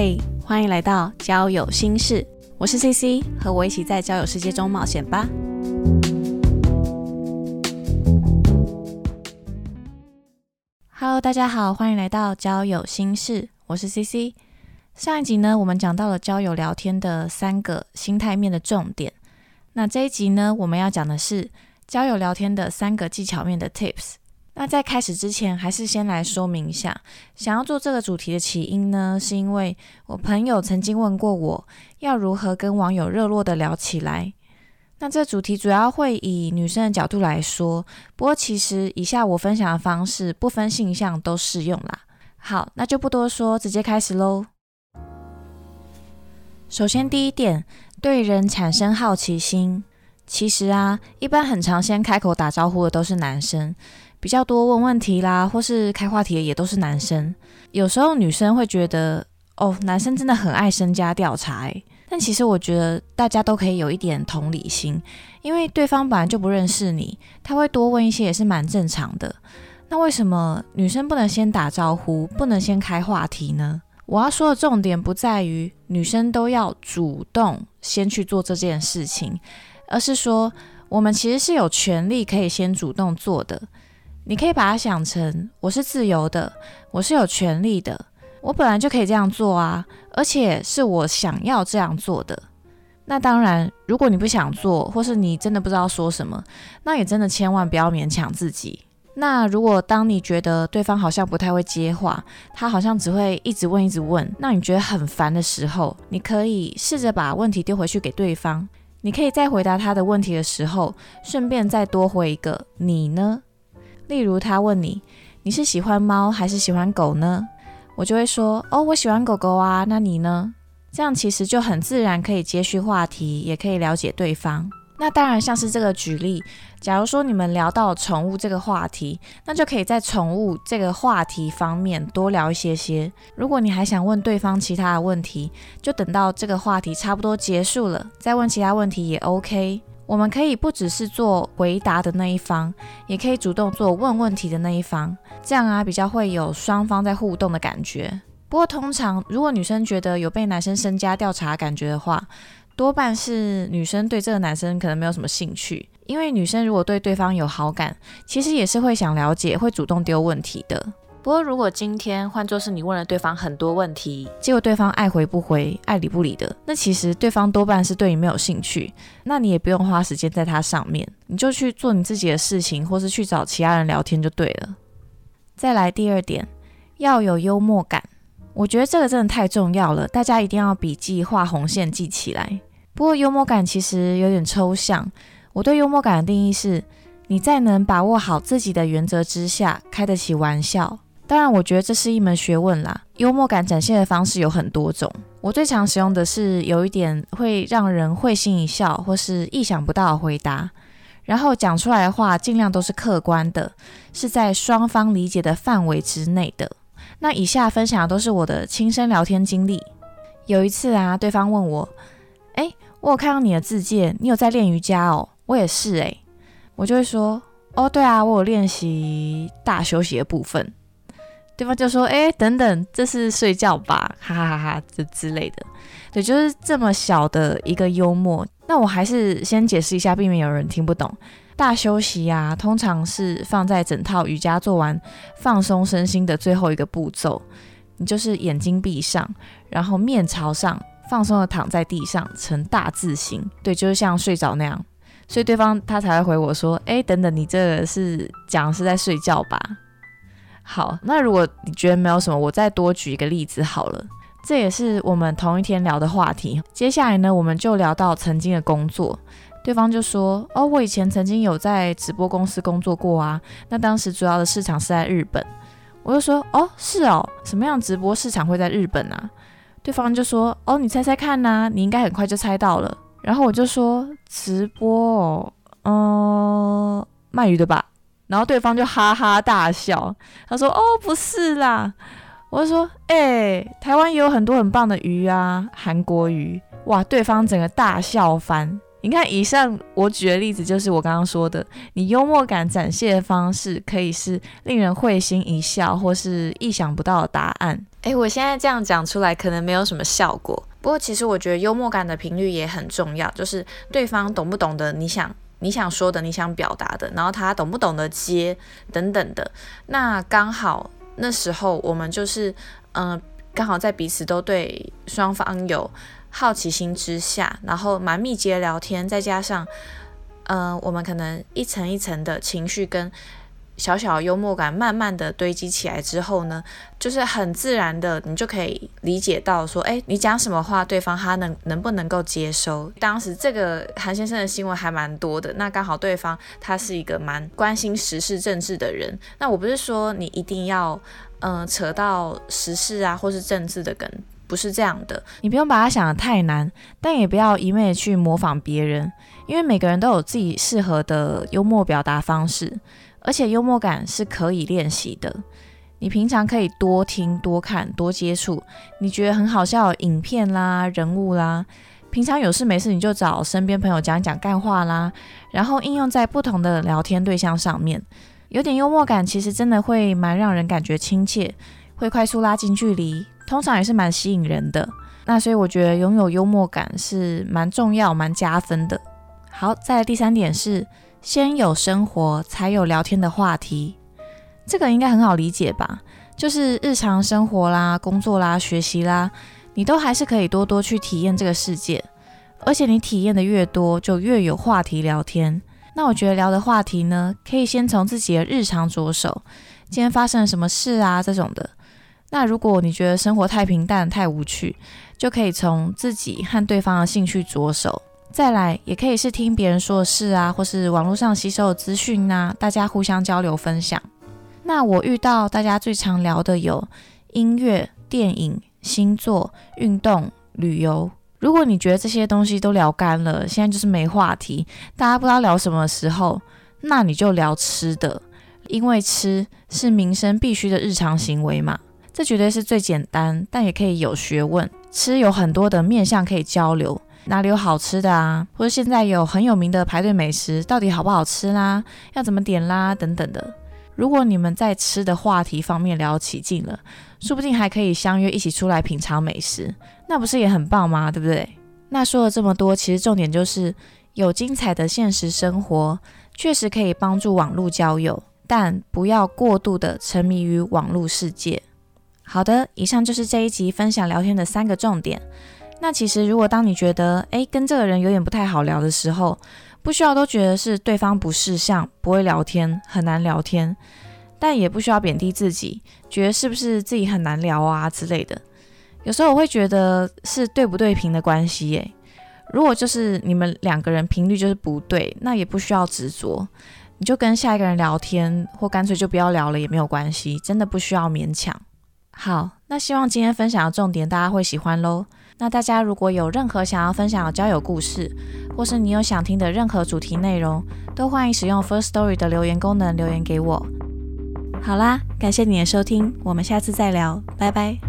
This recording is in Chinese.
嘿，欢迎来到交友心事，我是 CC，和我一起在交友世界中冒险吧。Hello，大家好，欢迎来到交友心事，我是 CC。上一集呢，我们讲到了交友聊天的三个心态面的重点。那这一集呢，我们要讲的是交友聊天的三个技巧面的 Tips。那在开始之前，还是先来说明一下，想要做这个主题的起因呢，是因为我朋友曾经问过我要如何跟网友热络的聊起来。那这主题主要会以女生的角度来说，不过其实以下我分享的方式不分性向都适用啦。好，那就不多说，直接开始喽。首先第一点，对人产生好奇心。其实啊，一般很常先开口打招呼的都是男生。比较多问问题啦，或是开话题的也都是男生。有时候女生会觉得，哦，男生真的很爱身家调查。但其实我觉得大家都可以有一点同理心，因为对方本来就不认识你，他会多问一些也是蛮正常的。那为什么女生不能先打招呼，不能先开话题呢？我要说的重点不在于女生都要主动先去做这件事情，而是说我们其实是有权利可以先主动做的。你可以把它想成，我是自由的，我是有权利的，我本来就可以这样做啊，而且是我想要这样做的。那当然，如果你不想做，或是你真的不知道说什么，那也真的千万不要勉强自己。那如果当你觉得对方好像不太会接话，他好像只会一直问一直问，那你觉得很烦的时候，你可以试着把问题丢回去给对方。你可以在回答他的问题的时候，顺便再多回一个“你呢”。例如，他问你你是喜欢猫还是喜欢狗呢？我就会说哦，我喜欢狗狗啊。那你呢？这样其实就很自然，可以接续话题，也可以了解对方。那当然，像是这个举例，假如说你们聊到宠物这个话题，那就可以在宠物这个话题方面多聊一些些。如果你还想问对方其他的问题，就等到这个话题差不多结束了，再问其他问题也 OK。我们可以不只是做回答的那一方，也可以主动做问问题的那一方，这样啊比较会有双方在互动的感觉。不过通常如果女生觉得有被男生身家调查感觉的话，多半是女生对这个男生可能没有什么兴趣，因为女生如果对对方有好感，其实也是会想了解，会主动丢问题的。不过，如果今天换作是你问了对方很多问题，结果对方爱回不回、爱理不理的，那其实对方多半是对你没有兴趣，那你也不用花时间在他上面，你就去做你自己的事情，或是去找其他人聊天就对了。再来第二点，要有幽默感，我觉得这个真的太重要了，大家一定要笔记、画红线记起来。不过幽默感其实有点抽象，我对幽默感的定义是，你在能把握好自己的原则之下，开得起玩笑。当然，我觉得这是一门学问啦。幽默感展现的方式有很多种，我最常使用的是有一点会让人会心一笑，或是意想不到的回答。然后讲出来的话尽量都是客观的，是在双方理解的范围之内的。那以下分享的都是我的亲身聊天经历。有一次啊，对方问我：“哎，我有看到你的字界，你有在练瑜伽哦？”我也是哎，我就会说：“哦，对啊，我有练习大休息的部分。”对方就说：“哎，等等，这是睡觉吧？哈哈哈哈，这之类的。对，就是这么小的一个幽默。那我还是先解释一下，避免有人听不懂。大休息呀，通常是放在整套瑜伽做完放松身心的最后一个步骤。你就是眼睛闭上，然后面朝上，放松的躺在地上，呈大字形。对，就是像睡着那样。所以对方他才会回我说：哎，等等，你这 个是讲是在睡觉吧？”好，那如果你觉得没有什么，我再多举一个例子好了。这也是我们同一天聊的话题。接下来呢，我们就聊到曾经的工作。对方就说：“哦，我以前曾经有在直播公司工作过啊。那当时主要的市场是在日本。”我就说：“哦，是哦，什么样直播市场会在日本啊？”对方就说：“哦，你猜猜看呐，你应该很快就猜到了。”然后我就说：“直播哦，嗯，卖鱼的吧。”然后对方就哈哈大笑，他说：“哦，不是啦。”我就说：“哎，台湾也有很多很棒的鱼啊，韩国鱼。”哇，对方整个大笑翻。你看，以上我举的例子就是我刚刚说的，你幽默感展现的方式可以是令人会心一笑，或是意想不到的答案。诶，我现在这样讲出来可能没有什么效果，不过其实我觉得幽默感的频率也很重要，就是对方懂不懂得你想你想说的、你想表达的，然后他懂不懂得接等等的。那刚好那时候我们就是，嗯，刚好在彼此都对双方有。好奇心之下，然后蛮密集聊天，再加上，嗯，我们可能一层一层的情绪跟小小幽默感，慢慢的堆积起来之后呢，就是很自然的，你就可以理解到说，哎，你讲什么话，对方他能能不能够接收？当时这个韩先生的新闻还蛮多的，那刚好对方他是一个蛮关心时事政治的人，那我不是说你一定要，嗯，扯到时事啊或是政治的梗。不是这样的，你不用把它想得太难，但也不要一味去模仿别人，因为每个人都有自己适合的幽默表达方式，而且幽默感是可以练习的。你平常可以多听、多看、多接触，你觉得很好笑的影片啦、人物啦，平常有事没事你就找身边朋友讲一讲干话啦，然后应用在不同的聊天对象上面，有点幽默感，其实真的会蛮让人感觉亲切，会快速拉近距离。通常也是蛮吸引人的，那所以我觉得拥有幽默感是蛮重要、蛮加分的。好，再来第三点是，先有生活才有聊天的话题，这个应该很好理解吧？就是日常生活啦、工作啦、学习啦，你都还是可以多多去体验这个世界，而且你体验的越多，就越有话题聊天。那我觉得聊的话题呢，可以先从自己的日常着手，今天发生了什么事啊这种的。那如果你觉得生活太平淡、太无趣，就可以从自己和对方的兴趣着手。再来，也可以是听别人说的事啊，或是网络上吸收的资讯啊，大家互相交流分享。那我遇到大家最常聊的有音乐、电影、星座、运动、旅游。如果你觉得这些东西都聊干了，现在就是没话题，大家不知道聊什么时候，那你就聊吃的，因为吃是民生必须的日常行为嘛。这绝对是最简单，但也可以有学问。吃有很多的面向可以交流，哪里有好吃的啊？或者现在有很有名的排队美食，到底好不好吃啦？要怎么点啦？等等的。如果你们在吃的话题方面聊起劲了，说不定还可以相约一起出来品尝美食，那不是也很棒吗？对不对？那说了这么多，其实重点就是有精彩的现实生活，确实可以帮助网络交友，但不要过度的沉迷于网络世界。好的，以上就是这一集分享聊天的三个重点。那其实，如果当你觉得诶跟这个人有点不太好聊的时候，不需要都觉得是对方不识相、不会聊天、很难聊天，但也不需要贬低自己，觉得是不是自己很难聊啊之类的。有时候我会觉得是对不对频的关系耶。如果就是你们两个人频率就是不对，那也不需要执着，你就跟下一个人聊天，或干脆就不要聊了也没有关系，真的不需要勉强。好，那希望今天分享的重点大家会喜欢喽。那大家如果有任何想要分享的交友故事，或是你有想听的任何主题内容，都欢迎使用 First Story 的留言功能留言给我。好啦，感谢你的收听，我们下次再聊，拜拜。